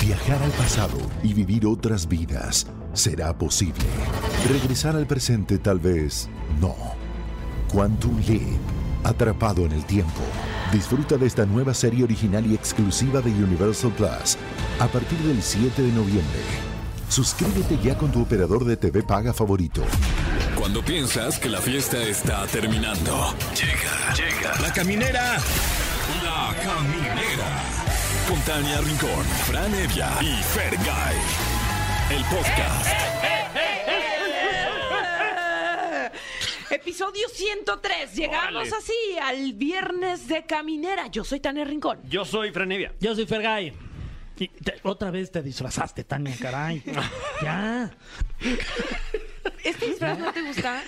Viajar al pasado y vivir otras vidas será posible. Regresar al presente tal vez no. Quantum Leap, atrapado en el tiempo. Disfruta de esta nueva serie original y exclusiva de Universal Plus a partir del 7 de noviembre. Suscríbete ya con tu operador de TV paga favorito. Cuando piensas que la fiesta está terminando. Llega, llega. La caminera. La caminera. Con Tania Rincón, Fran Evia y Fergay. El podcast. Episodio 103. Llegamos Órale. así al viernes de caminera. Yo soy Tania Rincón. Yo soy Franevia. Yo soy Fergay. Y te- otra vez te disfrazaste, Tania, caray. ya. ¿Este disfraz no te gusta?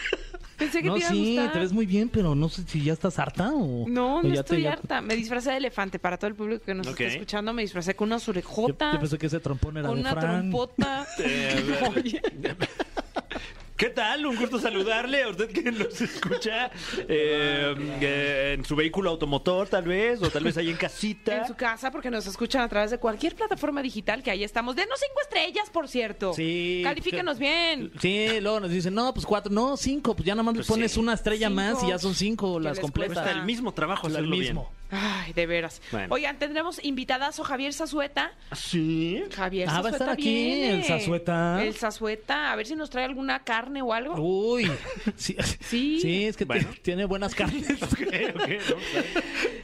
Pensé que No, te iba a sí, gustar. te ves muy bien, pero no sé si ya estás harta o. No, o no ya te- estoy ya- harta. Me disfracé de elefante para todo el público que nos está escuchando. Me disfracé con unas Yo, orejotas, yo pensé que ese trompón era con de una Fran. trompota. ¿Qué tal? Un gusto saludarle a usted que nos escucha eh, eh, en su vehículo automotor, tal vez, o tal vez ahí en casita. en su casa, porque nos escuchan a través de cualquier plataforma digital que ahí estamos. Denos cinco estrellas, por cierto. Sí. Califíquenos bien. Sí, luego nos dicen, no, pues cuatro, no, cinco, pues ya nada más Pues le pones sí. una estrella Cinco. más y ya son cinco ¿Qué las les completas. cuesta? Cuesta el mismo trabajo El hacerlo mismo. Ay, de veras. Bueno. Oigan, tendremos invitadazo Javier Zazueta. ¿Sí? Javier Ah, va a estar aquí, viene. el Zazueta. El Zazueta. A ver si nos trae alguna carne o algo. Uy, sí, Sí. sí, es que Bueno. tiene buenas carnes. No, claro.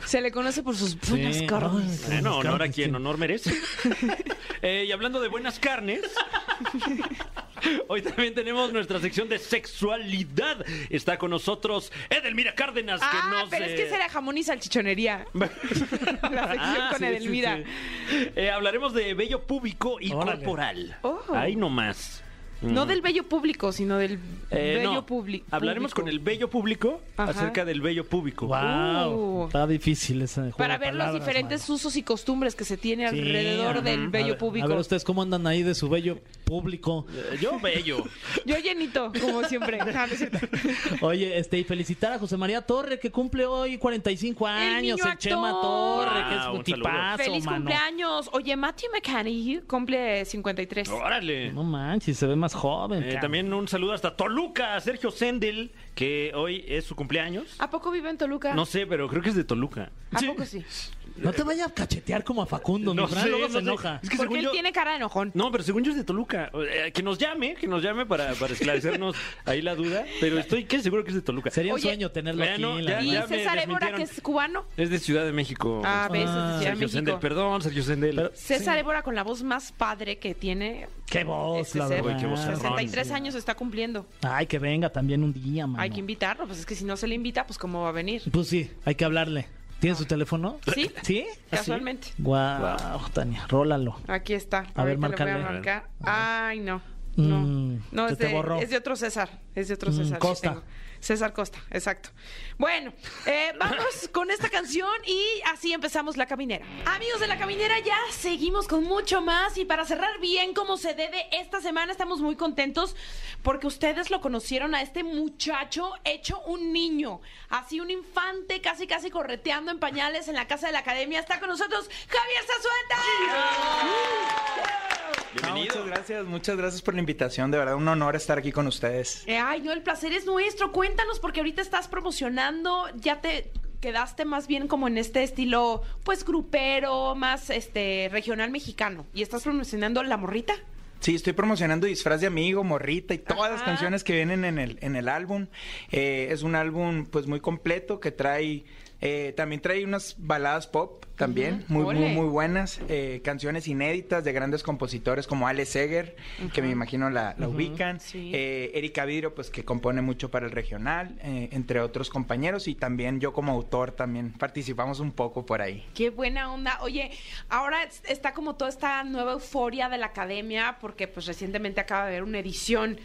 Se le conoce por sus buenas Sí, carnes. ay, Bueno, honor a carnes, quien sí. honor merece. Eh, y hablando de buenas carnes, hoy también tenemos nuestra sección de sexualidad. Está con nosotros Edelmira Cárdenas, que Ah, nos... pero es que eh, será jamón y salchichonería. La sección Ah, con sí, Edelmira. sí, sí. Eh, hablaremos de vello púbico y Órale. corporal. Oh. Ahí nomás. No Mm. del bello público, sino del Eh, bello no. publi- Hablaremos público. con el vello público Ajá. acerca del vello público. Wow, Uh. está difícil ese juego Para de ver los diferentes usos y costumbres que se tiene Sí, alrededor ajá. del A bello ver- público. A ver ustedes cómo andan ahí de su bello público. Eh, Yo bello. Yo llenito, como siempre. Oye, este, y felicitar a José María Torre, que cumple hoy 45 años, niño el, Chema. Torre, que es un un saludo. tipazo, Feliz mano. cumpleaños. Oye, Matthew McConaughey cumple 53. Órale. No manches, se ve más joven. Eh, también un saludo hasta Toluca, a Sergio Sendel, que hoy es su cumpleaños. ¿A poco vive en Toluca? No sé, pero creo que es de Toluca. ¿A poco sí? No te vayas a cachetear como a Facundo, No mi Fran, sé, luego no se sé. enoja. Es que Porque según él yo... tiene cara de enojón. No, pero según yo es de Toluca. Eh, que nos llame, que nos llame para, para esclarecernos ahí la duda. Pero estoy que seguro que es de Toluca. Sería un Oye, sueño tenerlo aquí. ya- la ¿Y me César Évora, que es cubano? Es de Ciudad de México. Ah, ves, es de Ah, Ciudad de Sergio México. Sendel, perdón, Sergio Sendel. Pero- César Évora con la voz más padre que tiene. Qué voz, Este la ser. verdad. Uy, qué vozarrón. 63 años está cumpliendo. Ay, que venga también un día, mano. Hay que invitarlo, pues es que si no se le invita, pues cómo va a venir. Pues sí, hay que hablarle. ¿Tiene su teléfono? Sí, ¿Sí? casualmente. Guau, Tania, rólalo. Aquí está. A ver, Ahorita le voy a marcar. Ay, no. No, Mm, no se es, de, es de otro César. Es de otro Mm, César. Costa. César Costa, exacto. Bueno, eh, vamos con esta canción y así empezamos la caminera. Amigos de la caminera, ya seguimos con mucho más y para cerrar bien como se debe, esta semana estamos muy contentos porque ustedes lo conocieron a este muchacho hecho un niño, así un infante casi casi correteando en pañales en la casa de la academia. Está con nosotros Javier Zazueta. No, Bienvenido. muchas gracias, muchas gracias por la invitación. De verdad, un honor estar aquí con ustedes. Eh, Ay, no, el placer es nuestro. Cuéntanos, porque ahorita estás promocionando, ya te quedaste más bien como en este estilo, pues grupero, más este regional mexicano. Y estás promocionando La Morrita. Sí, estoy promocionando Disfraz de Amigo, Morrita y todas las canciones que vienen en el, en el álbum. Eh, es un álbum pues muy completo que trae... eh, también trae unas baladas pop también, muy, muy, muy buenas. eh, canciones inéditas de grandes compositores como Ale Seger, que me imagino la, la ubican. Sí. Eh, Erika Vidrio, pues que compone mucho para el regional, eh, entre otros compañeros. Y también yo como autor también participamos un poco por ahí. Qué buena onda. Oye, ahora es- está como toda esta nueva euforia de la academia, porque pues recientemente acaba de haber una edición.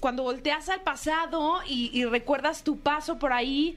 Cuando volteas al pasado y, y recuerdas tu paso por ahí,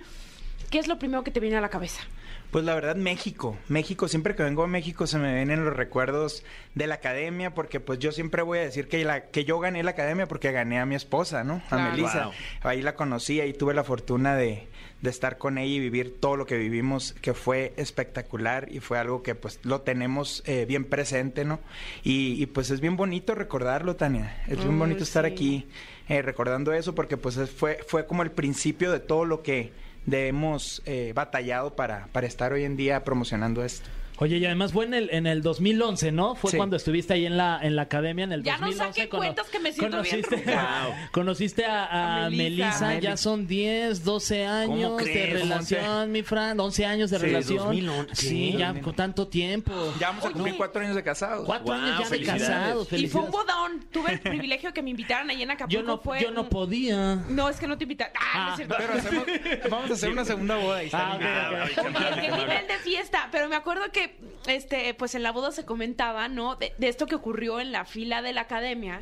¿qué es lo primero que te viene a la cabeza? Pues la verdad, México. México, siempre que vengo a México se me vienen los recuerdos de la academia, porque pues yo siempre voy a decir que, la, que yo gané la academia porque gané a mi esposa, ¿no? A Claro. Melissa. Wow. Ahí la conocí, ahí tuve la fortuna de, de estar con ella y vivir todo lo que vivimos, que fue espectacular y fue algo que pues lo tenemos eh, bien presente, ¿no? Y, y, pues es bien bonito recordarlo, Tania. Es bien bonito estar aquí eh, recordando eso porque pues es- fue, fue como el principio de todo lo que de hemos eh, batallado para, para estar hoy en día promocionando esto. Oye, y además fue en el, en el 2011, ¿no? Fue Sí. cuando estuviste ahí en la, en la academia en el Ya no 2011. saquen cuentas que me siento bien conociste, ruca. conociste a, a A Melissa, Melissa. ya son 10, 12 años de crees? relación, mi Fran, 11 años de Sí, relación. 2011. Sí, ya con tanto tiempo. Ya vamos a Oye. cumplir cuatro años de casados. Cuatro Wow, años ya de casados. Y fue un bodón. Tuve el privilegio de que me invitaran ahí en Acapulco. Yo no, fue yo no podía. No, es que no te invitaron. Ah, no es cierto. Pero hacemos- vamos a hacer una segunda boda y Ah, bien. Oye, qué nivel de fiesta. Pero me acuerdo que, este, pues en la boda se comentaba, ¿no? De, esto que ocurrió en la fila de la academia,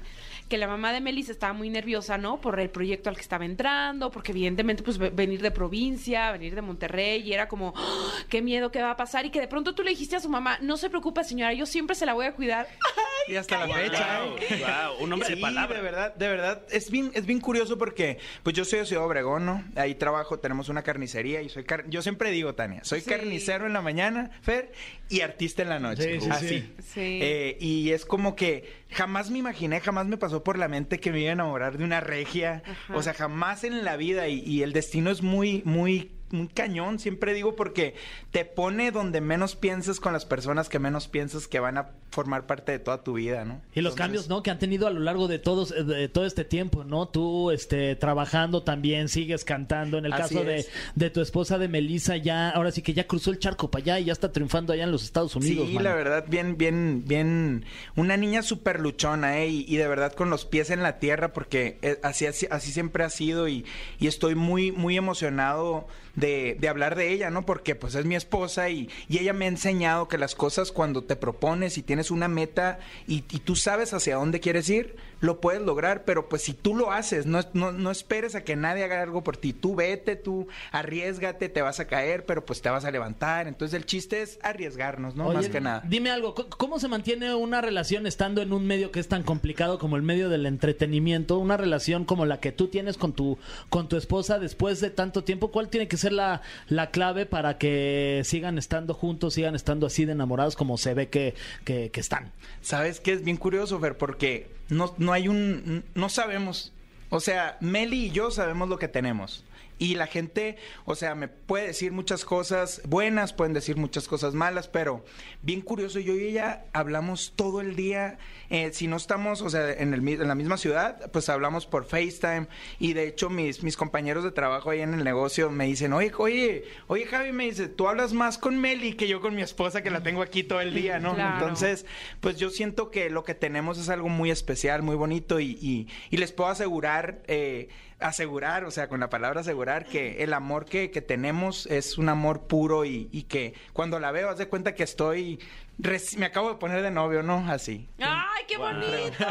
que la mamá de Melissa estaba muy nerviosa, ¿no? Por el proyecto al que estaba entrando, porque evidentemente, pues ve- venir de provincia, venir de Monterrey, y era como, ¡ah! qué miedo, qué va a pasar. Y que de pronto tú le dijiste a su mamá, no se preocupe, señora, yo siempre se la voy a cuidar. Y hasta la fecha. Wow, ¿eh? wow, un hombre de palabra. de verdad, de verdad. Es bien, es bien curioso porque, pues yo soy de Ciudad Obregón, ¿no? Ahí trabajo, tenemos una carnicería y soy car- yo siempre digo, Tania, soy Sí. carnicero en la mañana, Fer, y artista en la noche. Sí, sí, Así. sí. Sí. Eh, y es como que jamás me imaginé, jamás me pasó por la mente que me iba a enamorar de una regia. Ajá. O sea, jamás en la vida. Y, y el destino es muy, muy muy cañón, siempre digo, porque te pone donde menos piensas con las personas que menos piensas que van a formar parte de toda tu vida, ¿no? Y los Entonces, cambios, ¿no? Que han tenido a lo largo de todos de todo este tiempo, ¿no? Tú, este, trabajando también, sigues cantando. En el caso de, de tu esposa de Melissa, ya, ahora sí que ya cruzó el charco para allá y ya está triunfando allá en los Estados Unidos. Sí, mano. la verdad, bien, bien, bien, una niña súper luchona, ¿eh? Y, y de verdad con los pies en la tierra, porque eh, así, así, así siempre ha sido y, y estoy muy, muy emocionado de, de hablar de ella, ¿no? Porque pues es mi esposa y, y ella me ha enseñado que las cosas cuando te propones y tienes una meta y, y tú sabes hacia dónde quieres ir, lo puedes lograr, pero pues si tú lo haces, no, no, no esperes a que nadie haga algo por ti, tú vete, tú arriesgate, te vas a caer, pero pues te vas a levantar, entonces el chiste es arriesgarnos, ¿no? Oye, Más que nada. Dime algo, ¿c- ¿cómo se mantiene una relación estando en un medio que es tan complicado como el medio del entretenimiento? Una relación como la que tú tienes con tu, con tu esposa después de tanto tiempo. ¿Cuál tiene que ser la, la clave para que sigan estando juntos, sigan estando así de enamorados como se ve que, que, que están? ¿Sabes qué? Es bien curioso, Fer, porque no, no hay un... no sabemos. O sea, Meli y yo sabemos lo que tenemos. Y la gente, o sea, me puede decir muchas cosas buenas, pueden decir muchas cosas malas, pero bien curioso, yo y ella hablamos todo el día. eh, si no estamos, o sea, en, el, en la misma ciudad, pues hablamos por FaceTime. Y de hecho, mis, mis compañeros de trabajo ahí en el negocio me dicen, oye, oye, oye, Javi, me dice, tú hablas más con Meli que yo con mi esposa, que la tengo aquí todo el día, ¿no? Claro. Entonces, pues yo siento que lo que tenemos es algo muy especial, muy bonito y, y- y les puedo asegurar, eh, asegurar, o sea, con la palabra asegurar, que el amor que, que tenemos es un amor puro y, y que cuando la veo, haz de cuenta que estoy, reci- me acabo de poner de novio, ¿no? Así. ¡Ay, qué bonito!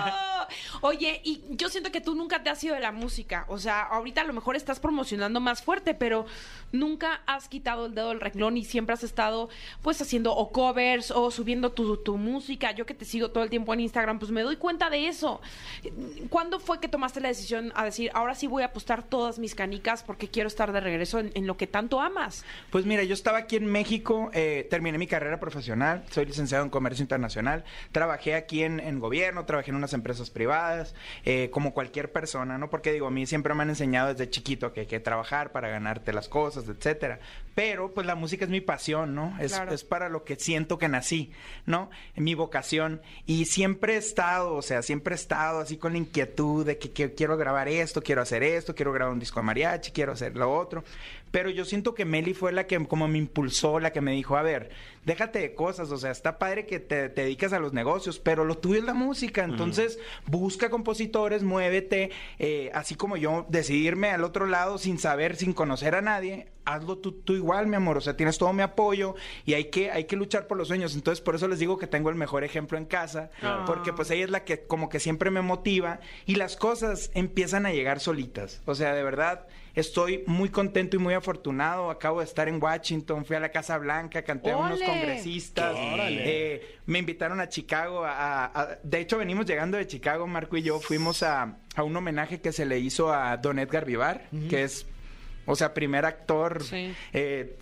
Oye, y yo siento que tú nunca te has ido de la música. O sea, ahorita a lo mejor estás promocionando más fuerte, pero nunca has quitado el dedo del renglón y siempre has estado, pues, haciendo o covers o subiendo tu, tu música. Yo que te sigo todo el tiempo en Instagram, pues me doy cuenta de eso. ¿Cuándo fue que tomaste la decisión a decir, ahora sí voy a apostar todas mis canicas porque quiero estar de regreso en, en lo que tanto amas? Pues mira, yo estaba aquí en México, eh, terminé mi carrera profesional, soy licenciado en Comercio Internacional, trabajé aquí en, en gobierno, trabajé en unas empresas privadas, eh, como cualquier persona, ¿no? Porque digo, a mí siempre me han enseñado desde chiquito que hay que trabajar para ganarte las cosas, etcétera. Pero pues la música es mi pasión, ¿no? Es, Claro. es para lo que siento que nací, ¿no? Mi vocación. Y siempre he estado, o sea, siempre he estado así con la inquietud de que, que quiero grabar esto, quiero hacer esto, quiero grabar un disco de mariachi, quiero hacer lo otro. Pero yo siento que Meli fue la que como me impulsó, la que me dijo, a ver, déjate de cosas, o sea, está padre que te, te dedicas a los negocios, pero lo tuyo es la música, entonces busca compositores, muévete, eh, así como yo decidirme al otro lado sin saber, sin conocer a nadie, hazlo tú, tú igual, mi amor. O sea, tienes todo mi apoyo y hay que, hay que luchar por los sueños. Entonces, por eso les digo que tengo el mejor ejemplo en casa, porque pues ella es la que como que siempre me motiva y las cosas empiezan a llegar solitas. O sea, de verdad, estoy muy contento y muy afortunado. Acabo de estar en Washington, fui a la Casa Blanca, canté a unos congresistas. Eh, me invitaron a Chicago. a- a- de hecho, venimos llegando de Chicago, Marco y yo. Fuimos a, a un homenaje que se le hizo a Don Edgar Vivar, que es, o sea, primer actor. Sí. eh,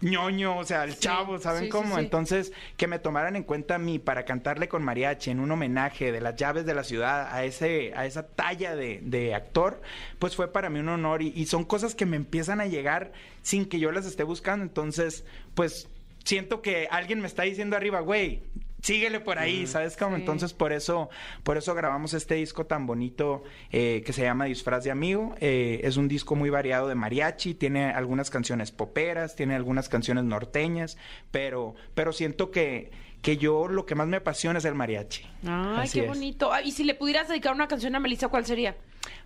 ñoño, o sea, el Sí, chavo, ¿saben sí, cómo? sí. Entonces, que me tomaran en cuenta a mí para cantarle con mariachi en un homenaje de las llaves de la ciudad a ese a esa talla de, de actor, pues fue para mí un honor y, y son cosas que me empiezan a llegar sin que yo las esté buscando. Entonces, pues siento que alguien me está diciendo arriba, güey, síguele por ahí, ¿sabes cómo? Sí. Entonces, por eso, por eso grabamos este disco tan bonito eh, que se llama Disfraz de Amigo. Eh, es un disco muy variado de mariachi, tiene algunas canciones poperas, tiene algunas canciones norteñas, pero, pero siento que, que yo lo que más me apasiona es el mariachi. Ay, Así qué es. bonito. Ay, y si le pudieras dedicar una canción a Melissa, ¿cuál sería?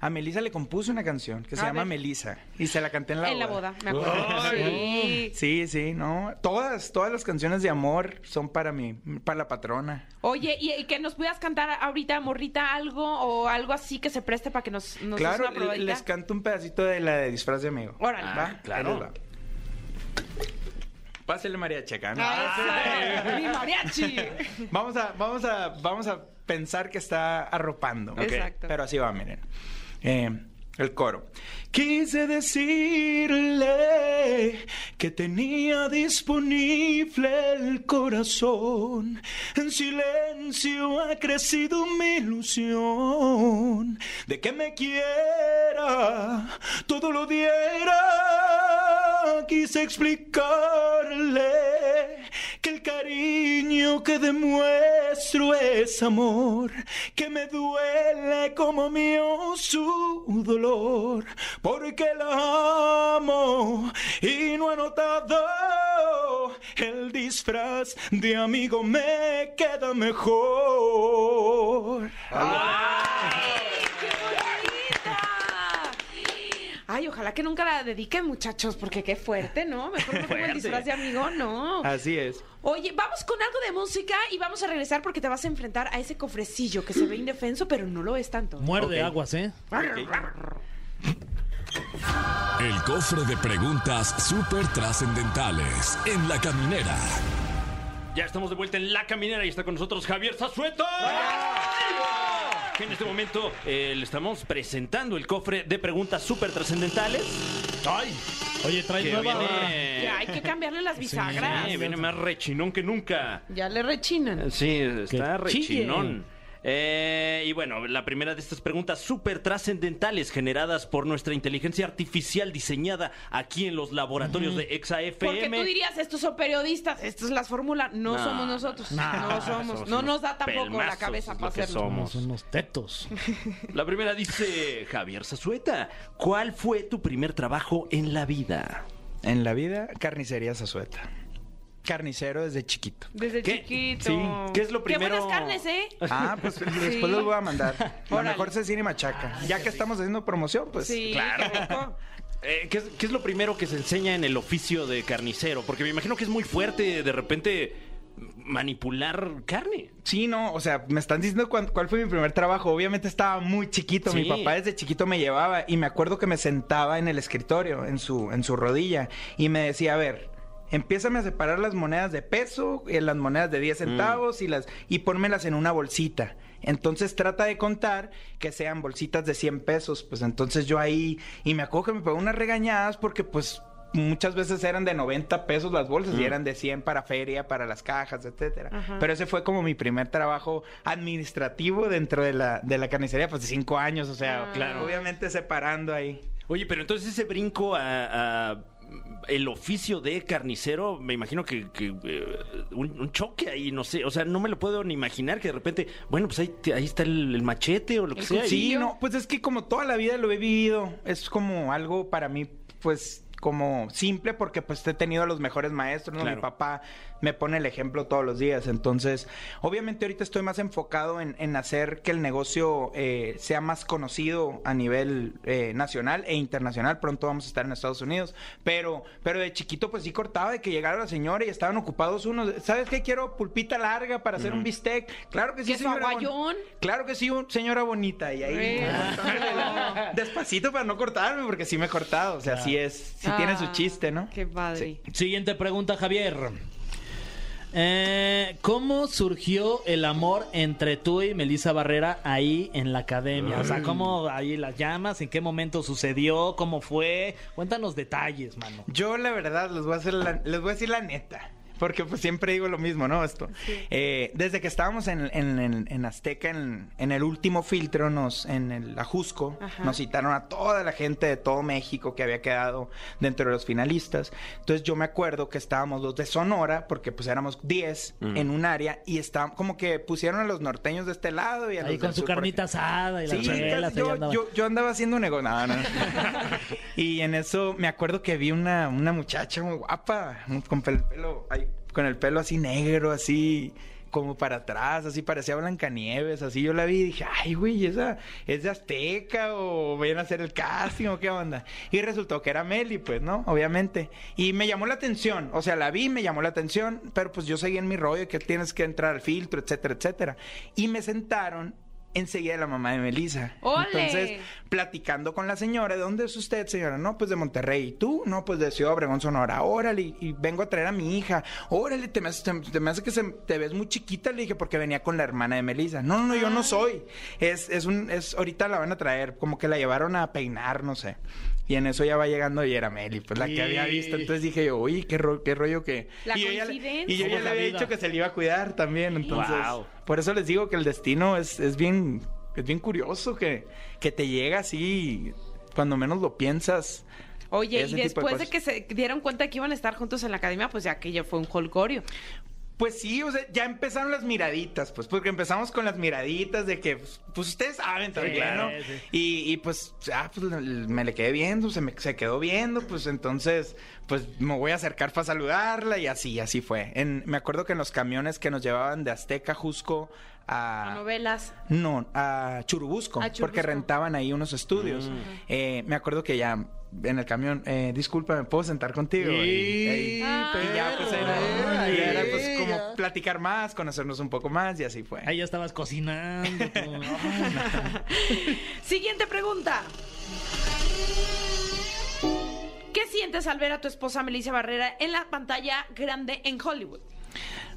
A Melissa le compuse una canción que se A llama ver. Melissa y se la canté en la en boda. la boda, me acuerdo. Sí. Sí, sí, no. Todas, todas las canciones de amor son para mí, para la patrona. Oye, y, y que nos pudieras cantar ahorita, morrita, algo o algo así que se preste para que nos, nos des claro, una probadita? les canto un pedacito de la de disfraz de amigo. Órale. ¿Va? claro. Va. Pásele Mariachi acá, ¿no? Ah. Mi mariachi. Vamos a, vamos a, vamos a pensar que está arropando. Exacto. Pero así va, miren. Eh, el coro. Quise decirle que tenía disponible el corazón. En silencio ha crecido mi ilusión de que me quiera, todo lo diera. Quise explicarle que el cariño que demuestro es amor, que me duele como mío su dolor, porque la amo y no ha notado el disfraz de amigo me queda mejor. ¡Ay, qué bonita! Ay, ojalá que nunca la dediquen, muchachos, porque qué fuerte, ¿no? Mejor no pongo el disfraz de amigo, no. Así es. Oye, vamos con algo de música y vamos a regresar porque te vas a enfrentar a ese cofrecillo que se ve indefenso, pero no lo es tanto. Muerde Ok. aguas, ¿eh? El cofre de preguntas súper trascendentales en la caminera. Ya estamos de vuelta en La Caminera y está con nosotros Javier Zazueta. Que en este momento eh, le estamos presentando el cofre de preguntas súper trascendentales. ¡Ay! Oye, trae Que nueva. viene, Ya, hay que cambiarle las bisagras. Sí, viene más rechinón que nunca. Ya le rechinan. Sí, está Que chille. rechinón. Eh, y bueno, la primera de estas preguntas súper trascendentales generadas por nuestra inteligencia artificial diseñada aquí en los laboratorios de EXA-FM. Porque tú dirías, estos son periodistas, esta es la fórmula. No, No, somos nosotros. No, somos. No nos da tampoco la cabeza para que hacerlo. somos. Son unos tetos. La primera dice Javier Zazueta. ¿Cuál fue tu primer trabajo en la vida? En la vida, carnicería Zazueta. Carnicero desde chiquito. Desde ¿Qué? chiquito. Sí. ¿Qué es lo primero? Qué buenas carnes, ¿eh? Ah, pues después los voy a mandar. La Órale. mejor cecina y machaca. Ya que estamos haciendo promoción, pues. Sí, claro. qué rico. Eh, ¿qué, es, qué es lo primero que se enseña en el oficio de carnicero? Porque me imagino que es muy fuerte de repente manipular carne. Sí, no, o sea, me están diciendo cuán- cuál, fue mi primer trabajo. Obviamente estaba muy chiquito. Mi papá desde chiquito me llevaba y me acuerdo que me sentaba en el escritorio, en su, en su rodilla, y me decía, a ver, empiézame a separar las monedas de peso, eh, las monedas de 10 centavos y las y pónmelas en una bolsita. Entonces trata de contar que sean bolsitas de 100 pesos. Pues entonces yo ahí, y me acuerdo que me pegó unas regañadas porque pues muchas veces eran de 90 pesos las bolsas y eran de 100 para feria, para las cajas, etcétera. Ajá. Pero ese fue como mi primer trabajo administrativo dentro de la, de la carnicería, pues de cinco años, o sea, Ah. Claro. obviamente separando ahí. Oye, pero entonces ese brinco a, a el oficio de carnicero, me imagino que, que, eh, un, un choque ahí, no sé, o sea, no me lo puedo ni imaginar que de repente, bueno, pues ahí, ahí está el, el machete o lo que sea. Sí, no, pues es que como toda la vida lo he vivido, es como algo para mí, pues como simple porque pues he tenido a los mejores maestros, ¿no? Claro. Mi papá me pone el ejemplo todos los días. Entonces, obviamente ahorita estoy más enfocado en, en hacer que el negocio eh, sea más conocido a nivel eh, nacional e internacional. Pronto vamos a estar en Estados Unidos. Pero, pero de chiquito pues sí cortaba de que llegara la señora y estaban ocupados unos. ¿Sabes qué? Quiero pulpita larga para hacer un bistec. Claro que sí, ¿Queso señora. bon- aguayón? Claro que sí, señora bonita. Y ahí... Eh. Despacito para no cortarme, porque sí me he cortado. O sea, sí es, sí tiene su Ah, chiste, ¿no? Qué padre. Siguiente pregunta, Javier. Eh, ¿Cómo surgió el amor entre tú y Melissa Barrera ahí en la academia? O sea, ¿cómo ahí las llamas? ¿En qué momento sucedió? ¿Cómo fue? Cuéntanos detalles, mano. Yo, la verdad, les voy a, hacer la- les voy a decir la neta. Porque pues siempre digo lo mismo, ¿no? Esto. Eh, desde que estábamos en, en- en- en Azteca, en, en el último filtro, nos, en el Ajusco, Ajá. nos citaron a toda la gente de todo México que había quedado dentro de los finalistas. Entonces yo me acuerdo que estábamos los de Sonora, porque pues éramos 10 en un área, y estábamos como que pusieron a los norteños de este lado y a Ahí los con su sur carnita asada y las Sí, ahí yo, yo, yo andaba haciendo un negocio. No, no. y en eso me acuerdo que vi una, una muchacha muy guapa, con el pelo, ay, con el pelo así negro, así como para atrás, así parecía Blancanieves, así yo la vi y dije, ay, güey, esa es de Azteca o vayan a hacer el casting o qué onda. Y resultó que era Meli, pues, ¿no? Obviamente. Y me llamó la atención, o sea, la vi, me llamó la atención, pero pues yo seguí en mi rollo que tienes que entrar al filtro, etcétera, etcétera. Y me sentaron enseguida la mamá de Melissa. ¡Ole! Entonces, platicando con la señora, ¿de dónde es usted, señora? No, pues de Monterrey. ¿Y tú? No, pues de Ciudad Obregón, Sonora. Órale, y, y vengo a traer a mi hija. Órale, te me hace, te, te me hace que se- te ves muy chiquita. Le dije, porque venía con la hermana de Melissa. No, no, no, yo no soy. Es, es un, es, ahorita la van a traer, como que la llevaron a peinar, no sé. Y en eso ya va llegando y era Meli, pues la que había visto. Entonces dije yo, uy, qué, ro- qué rollo que... La y yo ya le- coincidencia. y yo ya ¿Cómo le había vida? dicho que se le iba a cuidar también. Entonces, Wow. por eso les digo que el destino es, es bien es bien curioso que, que te llega así cuando menos lo piensas. Oye, y de después de, cosas. que se dieron cuenta que iban a estar juntos en la academia, pues ya que ya fue un holgorio. Pues sí, o sea, ya empezaron las miraditas, pues, porque empezamos con las miraditas de que, pues, pues, ustedes saben también, claro, ¿no? sí. Y, y, pues, ah, pues me le quedé viendo, se me se quedó viendo, pues entonces, pues me voy a acercar para saludarla y así, así fue. En, me acuerdo que en los camiones que nos llevaban de Azteca, Jusco, A a... novelas. No, a Churubusco, A Churubusco. porque rentaban ahí unos estudios. Eh, me acuerdo que ya en el camión, eh, disculpa, ¿me puedo sentar contigo? Y, y- Ah. y ya, pues era, ay, y era, pues ya. como platicar más, conocernos un poco más y así fue. Ahí ya estabas cocinando. Siguiente pregunta. ¿Qué sientes al ver a tu esposa Melissa Barrera en la pantalla grande en Hollywood?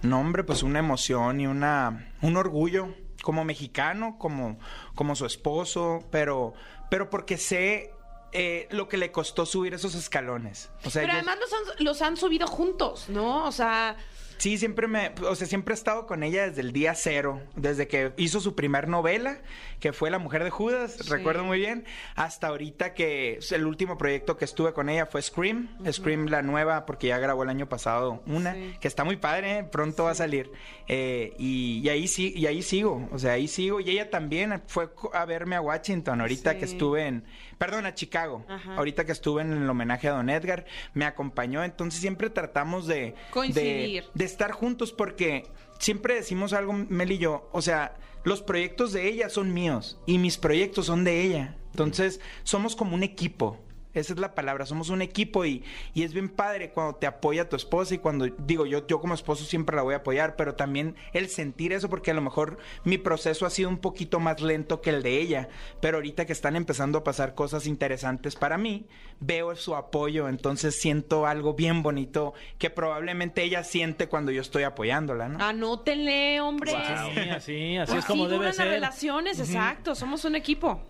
No, hombre, pues una emoción y una un orgullo como mexicano, como, como su esposo, pero, pero porque sé eh, lo que le costó subir esos escalones. O sea, Pero además los han, los han subido juntos, ¿no? O sea, Sí, siempre me, o sea, siempre he estado con ella desde el día cero, desde que hizo su primer novela, que fue La Mujer de Judas, Sí. recuerdo muy bien, hasta ahorita que el último proyecto que estuve con ella fue Scream, Scream la nueva, porque ya grabó el año pasado una, Sí. que está muy padre, ¿eh? pronto va a salir, Eh, y, y ahí sí, y ahí sigo, o sea, ahí sigo, y ella también fue co- a verme a Washington, ahorita Sí. que estuve en, perdón, a Chicago, Ajá. ahorita que estuve en el homenaje a Don Edgar, me acompañó, entonces siempre tratamos de Coincidir. de- de estar juntos porque siempre decimos algo, Mel y yo, o sea, los proyectos de ella son míos y mis proyectos son de ella. Entonces, somos como un equipo. Esa es la palabra, somos un equipo y, y es bien padre cuando te apoya tu esposa y cuando digo yo, yo como esposo siempre la voy a apoyar, pero también el sentir eso porque a lo mejor mi proceso ha sido un poquito más lento que el de ella, pero ahorita que están empezando a pasar cosas interesantes para mí, veo su apoyo, entonces siento algo bien bonito que probablemente ella siente cuando yo estoy apoyándola, ¿no? anótenle, hombre. Sí, así, así Así es como debe duran ser. las relaciones, exacto. Somos un equipo.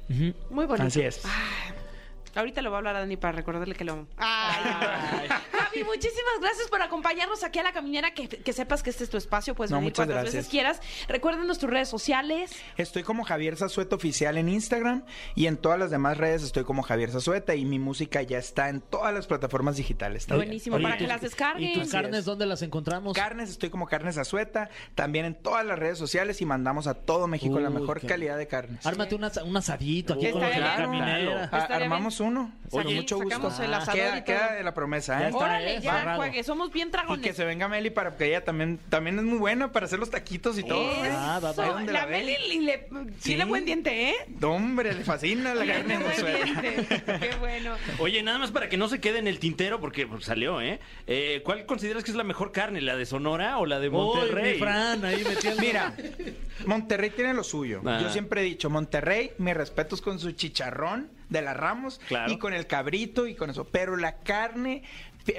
Muy bonito. Así es. Ay, ahorita le voy a hablar a Dani para recordarle que lo amo. Ay, ay. Javi, muchísimas gracias por acompañarnos aquí a la caminera. Que, que sepas que este es tu espacio, pues No, venir muchas cuantas gracias. veces quieras. Recuérdenos tus redes sociales. Estoy como Javier Zazueta Oficial en Instagram y en todas las demás redes estoy como Javier Zazueta y mi música ya está en todas las plataformas digitales también. Buenísimo, Oye, para ¿y que las descarguen. ¿Y tus carnes es. dónde las encontramos? Carnes, estoy como Carnes Azueta, también en todas las redes sociales y mandamos a todo México la Uy, mejor qué- calidad de carnes. Ármate un asa- un asadito aquí Uy, con la caminera. Estaría armamos uno. Con Oye, mucho gusto. sacamos el asador queda, y todo. queda de la promesa, Ya ¿eh? está. Órale, eh, ya, juegue. Somos bien Y que se venga Meli para que ella también, también es muy buena para hacer los taquitos y todo. ¿eh? Ah, va, va. Eso, Ahí donde la la ve. Meli le, tiene Sí. buen diente, ¿eh? Hombre, le fascina la carne Tiene de buen Azueta. diente. Qué bueno. Oye, nada más para que no se quede en el tintero, porque pues, salió, ¿eh? Eh, ¿Cuál consideras que es la mejor carne? ¿La de Sonora o la de Uy, Monterrey? mi Fran, ahí metiendo. Mira, Monterrey tiene lo suyo. Ah. Yo siempre he dicho, Monterrey, mis respetos con su chicharrón de la Ramos Claro. y con el cabrito y con eso. Pero la carne,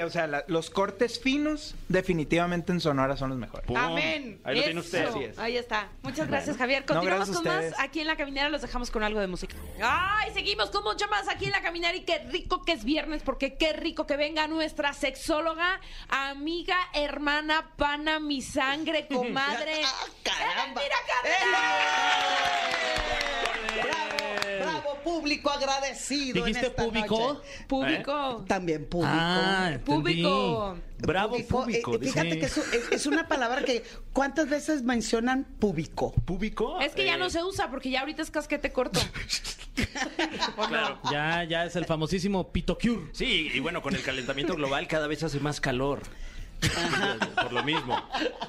o sea, la- los cortes finos, definitivamente en Sonora son los mejores. Pum. Amén. Ahí lo tiene usted. Así es. Ahí está. Muchas gracias, Javier. No, Continuamos gracias a con más aquí en la caminera. Los dejamos con algo de música. Ay, seguimos con mucho más aquí en la caminera. Y qué rico que es viernes, porque qué rico que venga nuestra sexóloga, amiga, hermana, pana, mi sangre, comadre. caramba. ¡Elvira Bravo, bravo, público agradecido. en ¿Dijiste esta público? noche. Público. También público. Ah, entendí. Público. Bravo público. Eh, eh, fíjate que es, es- es una palabra que ¿cuántas veces mencionan público? ¿Público? Es que ya Eh, no se usa porque ya ahorita es casquete corto. Claro. Ya, ya es el famosísimo Pito Cure. Sí, y bueno, con el calentamiento global cada vez hace más calor. Por lo mismo.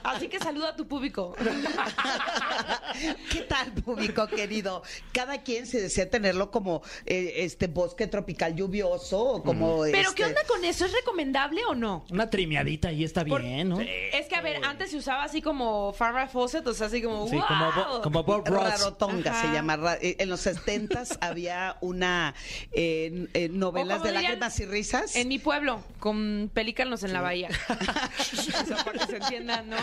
Así que saluda a tu público. ¿Qué tal, público querido? Cada quien se desea tenerlo como eh, este bosque tropical lluvioso o como Pero este- ¿qué onda con eso? ¿Es recomendable o no? Una trimeadita ahí está Por- bien, ¿no? Es que, a ver, antes se usaba así como Farrah Fawcett, o sea, así como, Sí, como, Bo- ¡wow! como Bob Ross. Rarotonga Ajá. se llama. eh, En los setentas había una eh, eh, novelas como de lágrimas y risas. En mi pueblo, con pelícanos en la bahía. o sea, para que se entiendan, ¿no?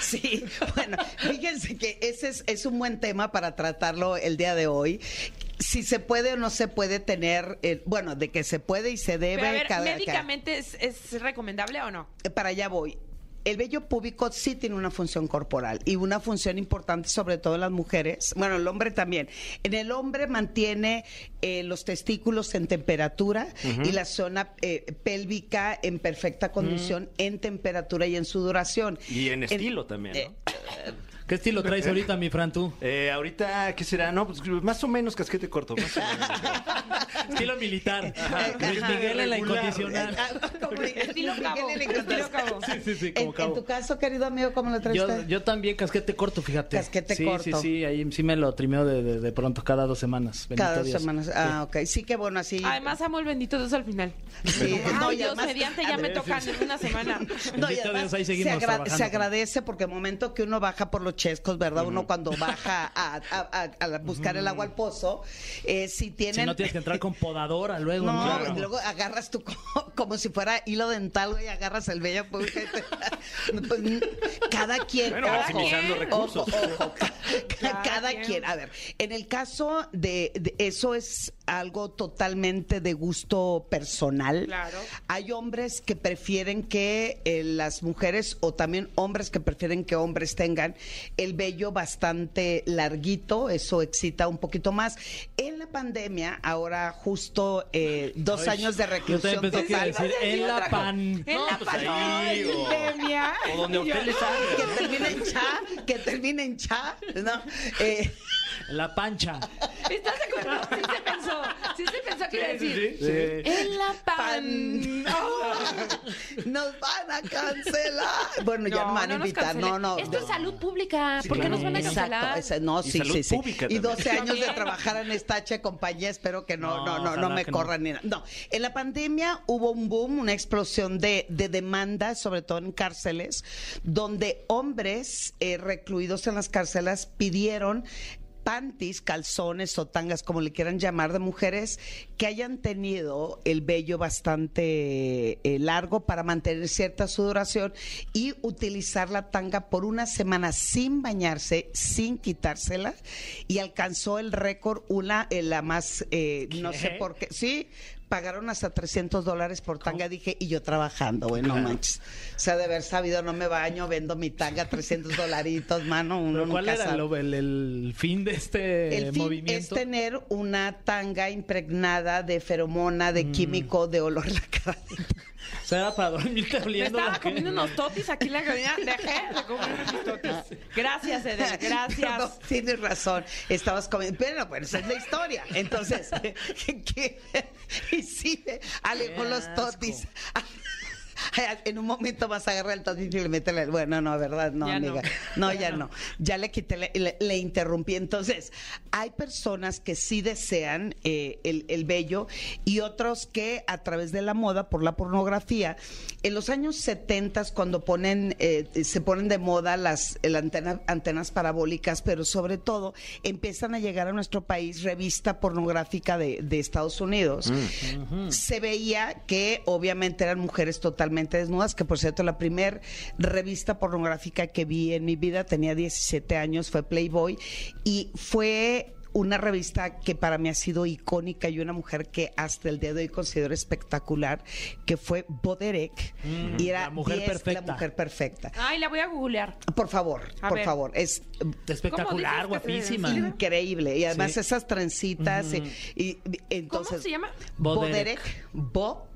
Sí, bueno, fíjense que ese es, es un buen tema para tratarlo el día de hoy. Si se puede o no se puede tener, eh, bueno, de que se puede y se debe. Pero a ver, cada- ¿médicamente es, es recomendable o no? cada- para allá voy. El vello púbico sí tiene una función corporal y una función importante sobre todo en las mujeres, bueno, el hombre también. En el hombre mantiene eh, los testículos en temperatura y la zona eh, pélvica en perfecta condición en temperatura y en sudoración. Y en En- estilo también, ¿no? eh, ¿Qué estilo traes ahorita, mi Fran, tú? Eh, ahorita, ¿qué será? No, pues más o menos casquete corto. Más o menos. Estilo militar. Luis Miguel en la incondicional. Ah, como Estilo Miguel cabo, estilo cabo. Sí, sí, sí, como En, cabo. en tu caso, querido amigo, ¿cómo lo traes Yo, usted? yo también casquete corto, fíjate. Casquete sí, corto. Sí, sí, ahí sí me lo trimeo de, de, de pronto, cada dos semanas. Bendito Cada dos Dios. semanas. Ah, ok. Sí, que bueno, así. Además, amo el bendito Dios al final. Sí, Ay, no, y Dios, además- mediante ya me tocan en una semana. No, y además Dios, ahí se, seguimos agra- trabajando. se agradece porque el momento que uno baja por los chescos, ¿verdad? Uno cuando baja a, a- a- a buscar el agua al pozo, eh, si tienen... Si no tienes que entrar con podadora luego. No, Claro. y luego agarras tú como, como si fuera hilo dental, güey, agarras el vello público. y te- Pues, cada quien. Bueno, maximizando ojo, recursos. ojo, Cada cada, quien. quien. A ver, en el caso de, de eso es algo totalmente de gusto personal. Claro. Hay hombres que prefieren que eh, las mujeres o también hombres que prefieren que hombres tengan el vello bastante larguito, eso excita un poquito más. En la pandemia, ahora justo eh, dos Ay, años de Yo reclusión también pensé que iba a total. decir en la pan. En la pues ahí, o- pandemia. O donde usted le que termine en cha, que termine en cha, ¿no? Eh, La pancha. ¿Estás de acuerdo? Sí se pensó. Sí se pensó que iba a decir. Sí. En la pan. Oh. nos van a cancelar. Bueno, ya no me van a invitar. No, no. Esto es salud pública. ¿Por qué nos van a cancelar? Exacto, ese- no, Y sí, salud sí, sí. pública Y también. 12 años de trabajar en esta H compañía, espero que no, No, no, no, no, me no. corran ni nada. No, en la pandemia hubo un boom, una explosión de, de demandas, sobre todo en cárceles, donde hombres eh, recluidos en las cárceles pidieron panties, calzones o tangas, como le quieran llamar, de mujeres que hayan tenido el vello bastante eh, largo para mantener cierta sudoración y utilizar la tanga por una semana sin bañarse, sin quitársela y alcanzó el récord una, eh, la más, eh, no sé por qué, sí, pagaron hasta 300 dólares por tanga. Dije, y yo trabajando, güey, no manches. O sea, de haber sabido, no me baño, vendo mi tanga, 300 dolaritos, mano. Uno ¿Cuál nunca era sabe. lo- el, el fin de este El fin movimiento? es tener una tanga impregnada de feromona, Mm. de químico, de olor a la cara. O sea, era para dormirte Me oliendo estaba comiendo unos totis aquí en la cabina. Dejé de comer mis totis. Gracias, Edel. Gracias. No, tienes razón. Estabas comiendo. Pero bueno, esa es la historia. Entonces, ¿qué? y sí, alejó los totis. En un momento más agarra el totis y le mete la... Bueno, no, ¿verdad? No, Ya amiga. No, ya no. Ya le quité, le, le- le interrumpí. Entonces, hay personas que sí desean eh, el, el vello y otros que a través de la moda, por la pornografía, en los años 70 cuando ponen, eh, se ponen de moda las el antena- antenas parabólicas, pero sobre todo empiezan a llegar a nuestro país revista pornográfica de, de Estados Unidos. Se veía que obviamente eran mujeres totalmente desnudas, que por cierto la primer revista pornográfica que vi en mi vida tenía 17 años, fue Playboy, y fue una revista que para mí ha sido icónica y una mujer que hasta el día de hoy considero espectacular, que fue Boderek, y era La mujer 10, perfecta. la mujer perfecta. Ay, la voy a googlear. Por favor, A por ver. favor, es Espectacular, ¿Cómo dices que se guapísima. increíble. Y además Sí. esas trencitas. y entonces, ¿Cómo se llama? Boderek. Boderek. Bo,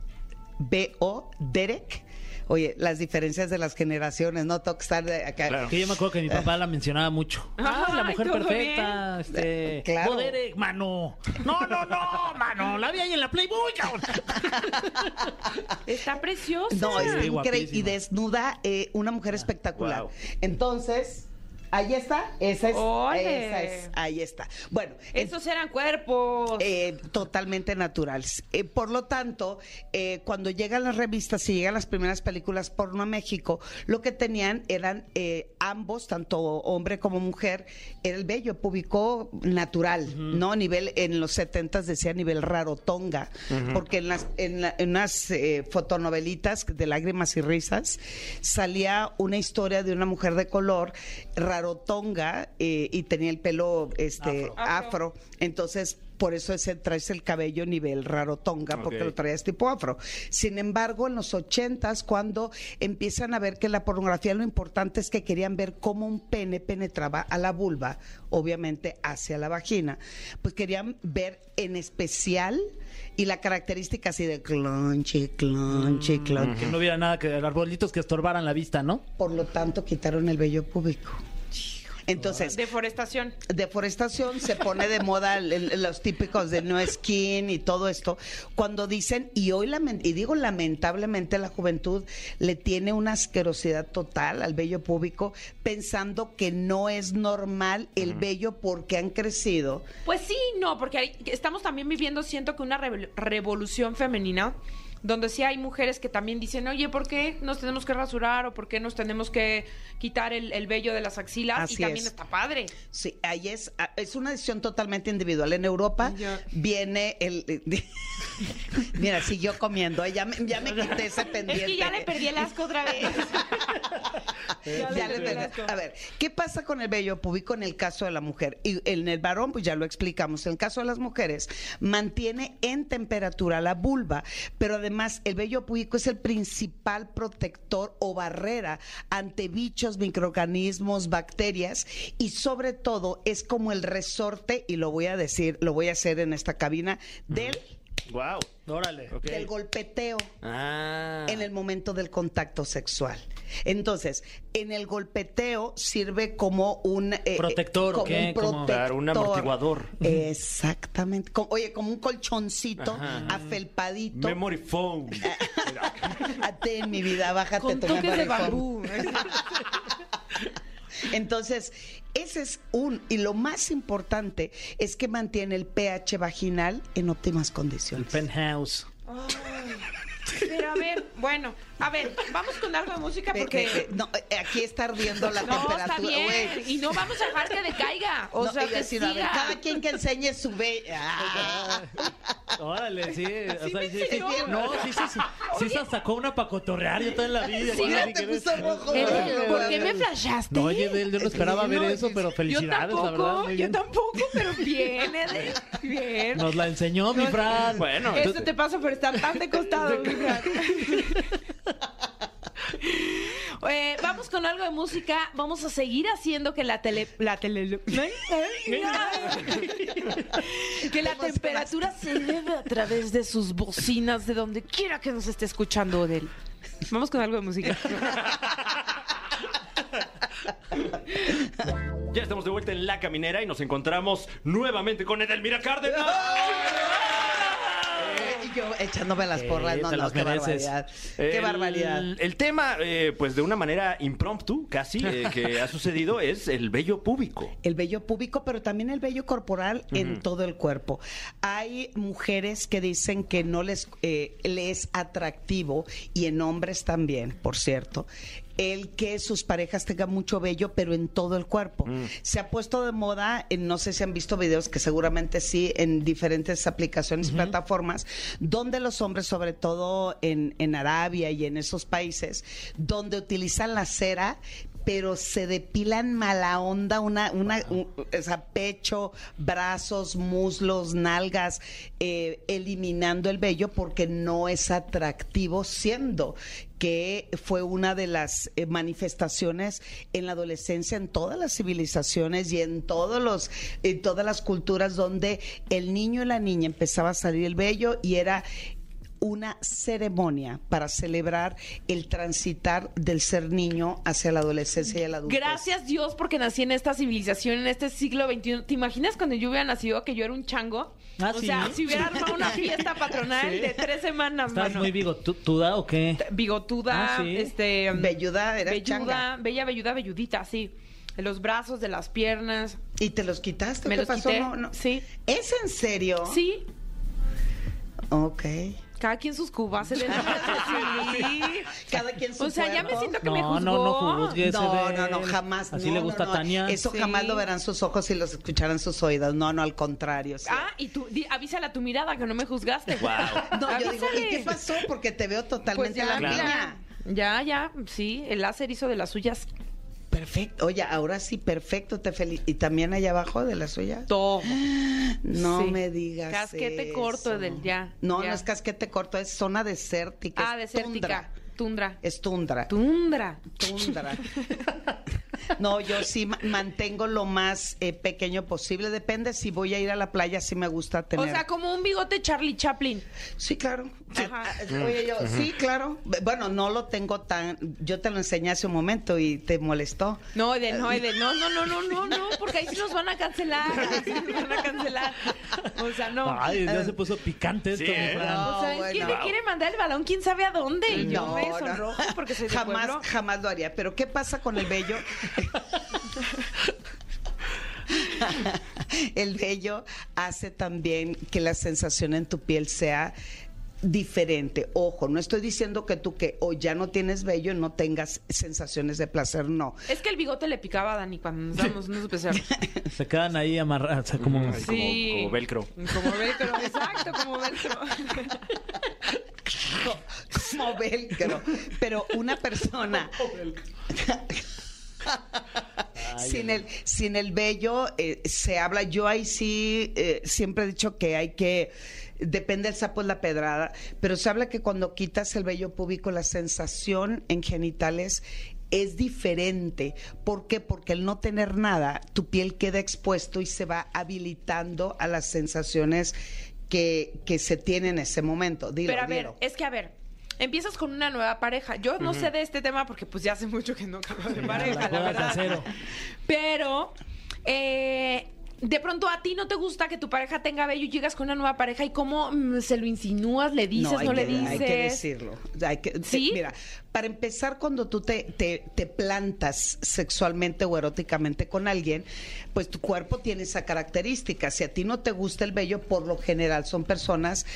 B-O, Derek. Oye, las diferencias de las generaciones, no tengo que estar de acá. Claro. Que yo me acuerdo que mi papá la mencionaba mucho. Ah, la mujer perfecta. Este. Claro. Boderek, mano. No, no, no, mano. La vi ahí en la Playboy, cabrón. Está preciosa. No, es Sí, increíble. Y desnuda, eh, una mujer espectacular. wow. Entonces, ahí está. Esa es. Ole. Esa es. Ahí está. Bueno, Esos eran cuerpos. eh, totalmente naturales. Eh, por lo tanto, eh, cuando llegan las revistas y llegan las primeras películas porno a México, lo que tenían eran ambos, tanto hombre como mujer, era el vello público natural, ¿no? A nivel, en los 70 decía nivel rarotonga, porque en, las, en, la- en unas fotonovelitas de lágrimas y risas salía una historia de una mujer de color rarotonga eh, y tenía el pelo este Afro. afro. Entonces, por eso ese traes el cabello nivel raro tonga, porque Ok. lo traías tipo afro. Sin embargo, en los ochentas, cuando empiezan a ver que la pornografía lo importante es que querían ver cómo un pene penetraba a la vulva, obviamente hacia la vagina, pues querían ver en especial y la característica así de clonchi, clonchi, clonchi. Que no hubiera nada que arbolitos que estorbaran la vista, ¿no? Por lo tanto, quitaron el vello público. Entonces, Deforestación. deforestación, se pone de moda el- el- los típicos de no skin y todo esto, cuando dicen, y hoy, y digo lamentablemente, la juventud le tiene una asquerosidad total al vello público, pensando que no es normal el vello porque han crecido. Pues sí, no, porque hay- estamos también viviendo, siento que una revol- revolución femenina, donde sí hay mujeres que también dicen, oye, ¿por qué nos tenemos que rasurar o por qué nos tenemos que quitar el, el vello de las axilas? Así y también es. está padre. Sí, ahí es, ah, es una decisión totalmente individual. En Europa viene el... Mira, siguió comiendo, eh, ya me, ya me quité ese pendiente. Es que ya le perdí el asco otra vez. Ya le perdí. A ver, ¿qué pasa con el vello público en el caso de la mujer? Y en el varón, pues ya lo explicamos. En el caso de las mujeres, mantiene en temperatura la vulva, pero además el vello público es el principal protector o barrera ante bichos, microorganismos, bacterias y sobre todo es como el resorte, y lo voy a decir, lo voy a hacer en esta cabina, del, Wow. Órale. Ok. del golpeteo Ah. en el momento del contacto sexual. Entonces, en el golpeteo sirve como un eh, Protector, como un protector. Un amortiguador. Exactamente. Oye, como un colchoncito Ajá. afelpadito. Memory foam. A ti en mi vida, bájate Con tu de memory foam. Entonces, ese es un, y lo más importante es que mantiene el pH vaginal en óptimas El condiciones. penthouse. Pero a ver, bueno, a ver, vamos con algo de música Ve, porque... ve, ve, no, eh, aquí está ardiendo la No, temperatura. está bien. Y no vamos a dejar que decaiga. O No, sea, que decir, ver, cada quien que enseñe su be... Ah. Órale, sí. O sea, sí, sí. No, sí, sí, sí. Sí se sacó una para cotorrear yo toda en la vida. Sí, te puso rojo. ¿Por qué me flashaste? No, oye, yo no esperaba ver eso, pero felicidades, la verdad. yo tampoco, pero bien, Edel, bien. Nos la enseñó mi Fran. Bueno, Esto te pasa por estar tan de costado, mi Fran. Eh, vamos con algo de música. Vamos a seguir haciendo que la tele. La tele. que la temperatura se eleve a través de sus bocinas, de donde quiera que nos esté escuchando, Odel. Vamos con algo de música. ya estamos de vuelta en La Caminera y nos encontramos nuevamente con Edelmira Cárdenas. Yo echándome las porras. Eh, no, te no, las qué mereces. barbaridad. Qué El- barbaridad. El tema, eh, pues de una manera impromptu, casi, eh, que ha sucedido es el vello púbico. El vello púbico, pero también el vello corporal en todo el cuerpo. Hay mujeres que dicen que no les, eh, les es atractivo, y en hombres también, por cierto, el que sus parejas tengan mucho vello, pero en todo el cuerpo. Se ha puesto de moda, en- no sé si han visto videos, que seguramente sí, en diferentes aplicaciones y plataformas, donde los hombres, sobre todo en, en Arabia y en esos países, donde utilizan la cera, pero se depilan mala onda, una, una, un- o sea, pecho, brazos, muslos, nalgas, eh, eliminando el vello porque no es atractivo, siendo que fue una de las eh, manifestaciones en la adolescencia en todas las civilizaciones y en todos los en todas las culturas donde el niño y la niña empezaba a salir el vello y era una ceremonia para celebrar el transitar del ser niño hacia la adolescencia y el adultez. Gracias Dios porque nací en esta civilización, en este siglo XXI. ¿Te imaginas cuando yo hubiera nacido que yo era un chango? Ah, o ¿sí? sea, si hubiera armado una fiesta patronal Sí. de tres semanas, ¿Estás mano. muy bigotuda o qué? Bigotuda, Ah, sí. este... Velluda, era changa. bella, velluda, velludita, sí. De los brazos, de las piernas. ¿Y te los quitaste? Me ¿Qué los pasó? quité. No, no. Sí. ¿Es en serio? Sí, Ok. Cada quien sus cubas. se le- Sí. Cada quien su O sea, ya me siento que me No, juzgó. no, no juzgues. No, Ese no, no, jamás. Así no, le gusta no. a Tania. Eso Sí. jamás lo verán sus ojos y los escucharán sus oídos. No, no, al contrario. sí. Ah, y tú, di- avísale a tu mirada que no me juzgaste. Wow. no, yo digo, ¿y avísale. qué pasó? Porque te veo Pues totalmente ya, a la piña. Ya, ya, sí, el láser hizo de las suyas Perfecto. Oye, ahora sí, perfecto, te felicito. ¿Y también allá abajo de la suya? todo. No Sí. me digas Casquete eso. corto del ya. No, ya. no es casquete corto, es zona desértica. Ah, es desértica. Tundra. Es tundra. Tundra. Tundra. No, yo sí ma- mantengo lo más eh, pequeño posible. Depende si voy a ir a la playa, sí me gusta tener. O sea, como un bigote Charlie Chaplin. sí, claro. Ajá. Ah, ah, Oye, yo, sí, claro. Bueno, no lo tengo tan. Yo te lo enseñé hace un momento y te molestó. No, Eden, no, Eden, no, no, no, no, no, no, porque ahí sí nos van a cancelar. ahí sí nos van a cancelar. O sea, no. Ay, ya se puso picante esto, Sí, mi ¿eh? Fran. No, o sea, bueno. me quiere mandar el balón, quién sabe a dónde. Y yo No, me no. sonrojo porque soy de jamás, pueblo. jamás lo haría. Pero ¿qué pasa con el vello? el vello hace también que la sensación en tu piel sea diferente. Ojo, no estoy diciendo que tú que o ya no tienes vello no tengas sensaciones de placer, no. Es que el bigote le picaba a Dani cuando nos dábamos unos especial. Se quedan ahí amarrados, o sea, como... Como- Sí. como velcro. Como velcro, exacto, como velcro. Como velcro. Pero una persona sin el sin el vello eh, se habla yo ahí sí eh, siempre he dicho que hay que depende del sapo es la pedrada pero se habla que cuando quitas el vello púbico la sensación en genitales es diferente. ¿Por qué? Porque al no tener nada, tu piel queda expuesto y se va habilitando a las sensaciones que, que se tienen en ese momento. Dilo, Pero a ver, dilo. es que a ver, empiezas con una nueva pareja. Yo no sé de este tema porque pues ya hace mucho que no cambio de pareja, la verdad. Pero eh, de pronto a ti no te gusta que tu pareja tenga vello y llegas con una nueva pareja y cómo mm, se lo insinúas, le dices, no, hay le que, dices. Hay que decirlo. Hay que- te- ¿Sí? mira, para empezar, cuando tú te, te, te plantas sexualmente o eróticamente con alguien, pues tu cuerpo tiene esa característica. Si a ti no te gusta el vello, por lo general son personas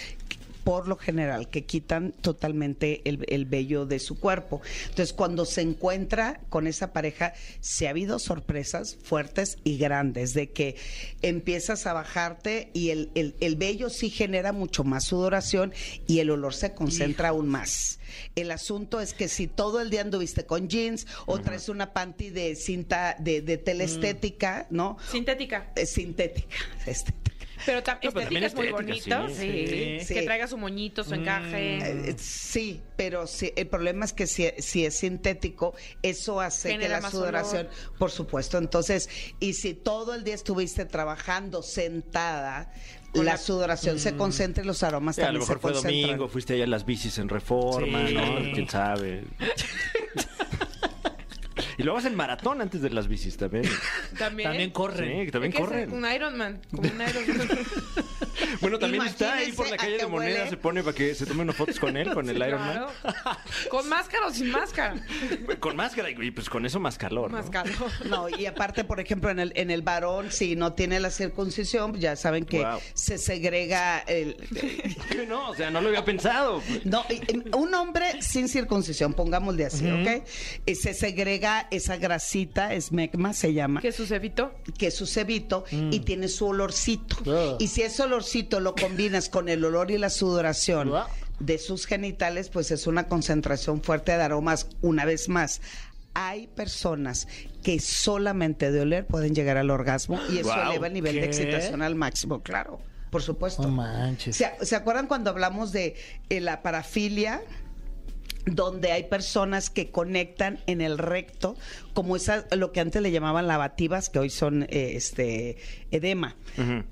por lo general, que quitan totalmente el, el vello de su cuerpo. Entonces, cuando se encuentra con esa pareja, se ha habido sorpresas fuertes y grandes de que empiezas a bajarte y el, el, el vello sí genera mucho más sudoración y el olor se concentra aún más. El asunto es que si todo el día anduviste con jeans o traes una panty de cinta de, de tela estética, ¿no? Sintética. Eh, sintética, estética. Pero tam- No, pero también es muy bonito. sí, Sí. sí. Que traiga su moñito, su encaje. Eh, sí, pero sí, el problema es que si, si es sintético, eso hace Genera que la sudoración, por supuesto. Entonces, y si todo el día estuviste trabajando sentada, la, sudoración se concentra y los aromas Sí, a también lo mejor se fue concentran. domingo, fuiste allá a las bicis en reforma, Sí. ¿no? Quién sabe. y luego hacen maratón antes de las bicis también. También. También corren. Sí, también Es que es corren. un Ironman. Como un Ironman. Bueno, también está ahí por la calle de qué Moneda, huele. se pone para que se tome unas fotos con él, con el Iron Claro. Con máscara o sin máscara. Man. Con máscara, y pues con eso más calor. ¿no? Más calor. No, y aparte, por ejemplo, en el, en el varón, si no tiene la circuncisión, pues ya saben que Wow. se segrega el, no, o sea, no lo había pensado. No, un hombre sin circuncisión, pongámosle así, ¿ok? Y se segrega esa grasita, esmegma se llama, Que su cebito. que es su cebito y tiene su olorcito. Y si ese olorcito lo combinas con el olor y la sudoración de sus genitales, pues es una concentración fuerte de aromas una vez más. Hay personas que solamente de oler pueden llegar al orgasmo y eso eleva el nivel de excitación al máximo, claro, por supuesto. No manches. ¿Se, se acuerdan cuando hablamos de eh, la parafilia? Donde hay personas que conectan en el recto, como esa, lo que antes le llamaban lavativas, que hoy son eh, este edema.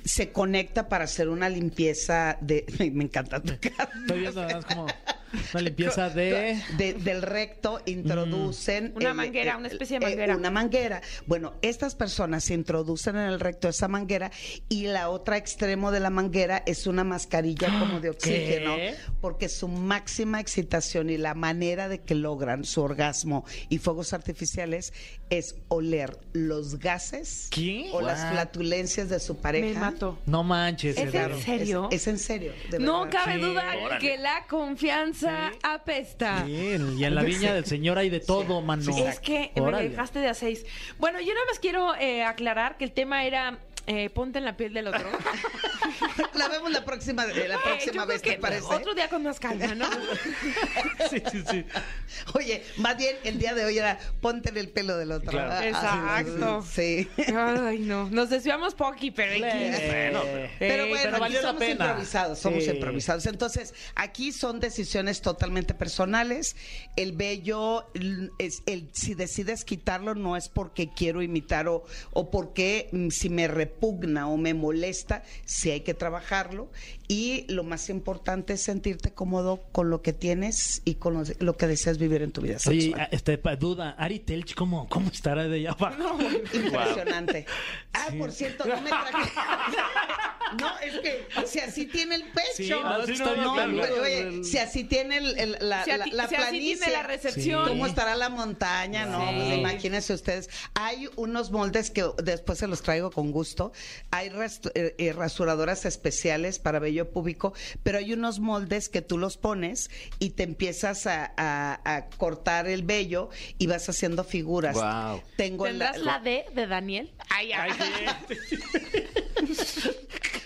Se conecta para hacer una limpieza de. Me encanta tocar. Estoy viendo nada más como una limpieza de... De- del recto introducen Una manguera, una especie de manguera. una manguera. Bueno, estas personas se introducen en el recto esa manguera y la otra extremo de la manguera es una mascarilla como de oxígeno, ¿Qué? porque su máxima excitación y la manera de que logran su orgasmo y fuegos artificiales es oler los gases ¿Qué? o las flatulencias de su pareja. Me mató. No manches. ¿Es en serio? Es, es en serio. de No verdad. cabe Sí. duda Órale. que la confianza apesta. Sí, y en la viña del señor hay de todo, mano. Es que me dejaste de a seis. Bueno, yo nada más quiero eh, aclarar que el tema era eh, ponte en la piel del otro. La vemos la próxima, eh, la próxima yo vez, creo ¿te que parece? Otro día con más calma, ¿no? Sí, sí, sí. Oye, más bien el día de hoy era ponte en el pelo del otro. Claro. Ah, Exacto. Sí. Ay, no. Nos desviamos poqui, pero X. Bueno, Pero Ey, bueno, aquí valió la somos pena. improvisados, somos Sí. improvisados. Entonces, aquí son decisiones totalmente personales. El vello, l- es el, si decides quitarlo, no es porque quiero imitar o, o porque mm, si me repugna o me molesta, sí hay que trabajarlo. Y lo más importante es sentirte cómodo con lo que tienes y con lo, lo que deseas vivir en tu vida Oye, sexual. este, duda, Ari Telch, ¿cómo, cómo estará de allá abajo? Impresionante. Ah, por cierto, no me traje. No, es que si así tiene el pecho. Sí, no, sí, no, no, claro, pero, claro. oye, si así tiene el- el- la, Si la, la si así planicie, tiene la recepción. ¿Cómo estará la montaña? No, Sí. pues imagínense ustedes. Hay unos moldes que después se los traigo con gusto. Hay eh, eh, rasuradoras especiales para vello púbico, pero hay unos moldes que tú los pones y te empiezas a, a- a cortar el vello y vas haciendo figuras. Guau. Tengo la- ¿Tendrás la D de Daniel? Ay, ay.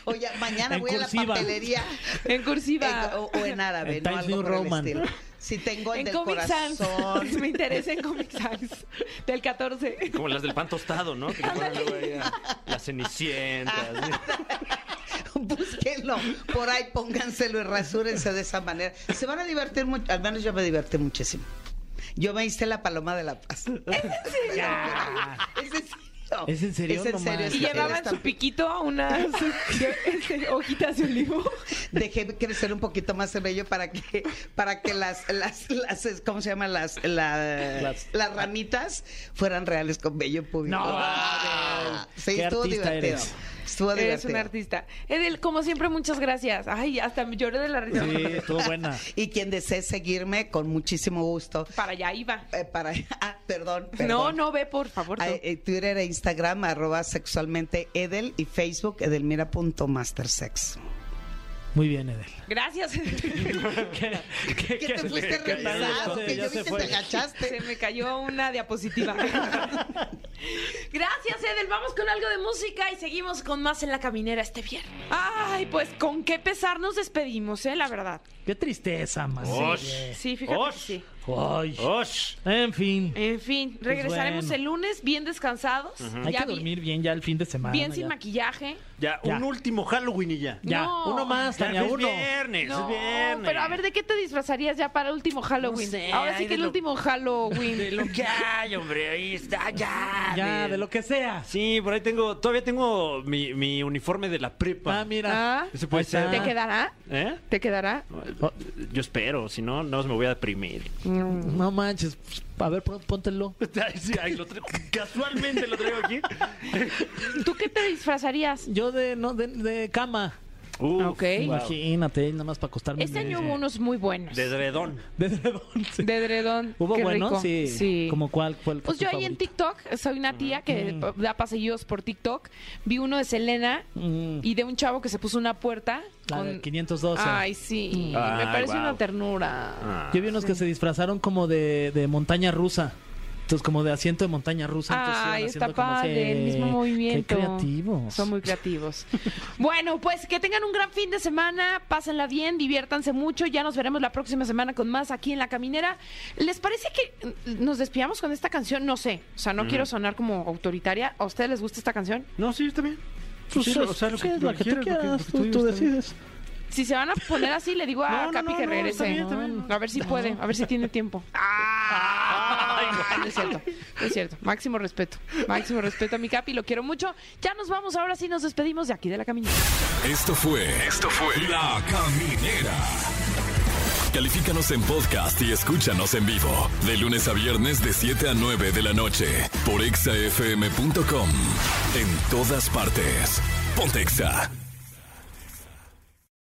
Oye, mañana En voy a la papelería. En cursiva. O, o en árabe, En ¿no? Algo por el estilo. Si tengo el En del Comic Sans. corazón. Me interesa en Comic Sans. Del 14. Como las del pan tostado, ¿no? Que ponen luego ahí a- las cenicientas. Búsquenlo. Por ahí pónganselo y rasúrense de esa manera. Se van a divertir mucho. Al menos yo me divertí muchísimo. Yo me hice la paloma de la paz. Ya. ¿Es en serio? ¿Es en serio? Es en serio. Y Esta- llevaba en esta- su piquito unas hojitas de olivo. Dejé crecer un poquito más el vello para que para que las las, las ¿cómo se llaman las la- Las- las, ramitas fueran reales con vello público. No, Ah, sí, ¿Qué estuvo artista divertido. eres? Estuvo Eres divertido. un artista. Edel, como siempre, muchas gracias. Ay, hasta me lloré de la risa. Sí, estuvo buena. Y quien desee seguirme con muchísimo gusto Para allá iba. eh, para ah, perdón, No, perdón. no, ve, por favor. Ah, eh, Twitter e Instagram arroba sexualmente Edel y Facebook edelmira.mastersex. Muy bien, Edel. Gracias. ¿Qué, qué- ¿Qué qué- te fuiste qué revisado? Que ya yo se vi que te agachaste. Se me cayó una diapositiva. Gracias, Edel. Vamos con algo de música y seguimos con más en la caminera este viernes. Ay, pues con qué pesar nos despedimos, ¿eh? La verdad. Qué tristeza, man. Osh. Sí, fíjate Osh. que sí. Ay. ¡Osh! En fin. En fin, regresaremos bueno. el lunes bien descansados. Hay ya que dormir bien ya el fin de semana. Bien sin ya. maquillaje. Ya, Ya. un último Halloween y ya. Ya, No. uno más, Ya, Tania, es uno. viernes, No, es viernes. pero a ver, ¿de qué te disfrazarías ya para el último Halloween? No sé, Ahora sí que el lo- último Halloween. De lo que hay, hombre, ahí está, ya. Ya, de lo que sea. Sí, por ahí tengo, todavía tengo mi, mi uniforme de la prepa. Ah, mira. Ah, Ese puede ser. ¿Te quedará? ¿Eh? ¿Te quedará? Oh. Yo espero, si no, no me voy a deprimir. No manches. pues, A ver, póntelo. Ay, sí, ay, lo traigo- casualmente lo traigo aquí. ¿Tú qué te disfrazarías? Yo de, no, de, de cama. Uf, Ok. Imagínate, nada más para acostarme. Este año hubo unos muy buenos. De dredón. De edredón, sí. De edredón. ¿Hubo Qué bueno? rico. Sí. Sí. ¿Como cuál? cuál Pues yo ahí en? TikTok, soy una tía que Mm. da pasillos por TikTok, vi uno de Selena Mm. y de un chavo que se puso una puerta La de 512. Ay, sí, me Ay, parece wow. una ternura. Ah. Yo vi unos que se disfrazaron como de, de montaña rusa. Entonces, como de asiento de montaña rusa. entonces Ay, está como padre, que- el mismo movimiento. Qué creativos. Son muy creativos. bueno, pues que tengan un gran fin de semana, pásenla bien, diviértanse mucho. Ya nos veremos la próxima semana con más aquí en La Caminera. ¿Les parece que nos despidamos con esta canción? No sé, o sea, no quiero sonar como autoritaria. ¿A ustedes les gusta esta canción? No, sí, está bien. Pues, Sí, o sea, lo que- lo que quieras, lo que- quieras, lo que tú, decides. Si se van a poner así, le digo a No, Capi no, que no, regrese. está bien, está bien. A ver si puede, a ver si tiene tiempo. Ah, no es cierto, no es cierto. Máximo respeto, máximo respeto a mi Capi, lo quiero mucho. Ya nos vamos, ahora sí nos despedimos de aquí de la caminera. Esto fue. Esto fue. La Caminera. Califícanos en podcast y escúchanos en vivo. De lunes a viernes, de 7 a 9 de la noche. Por exafm.com. En todas partes. Pontexa.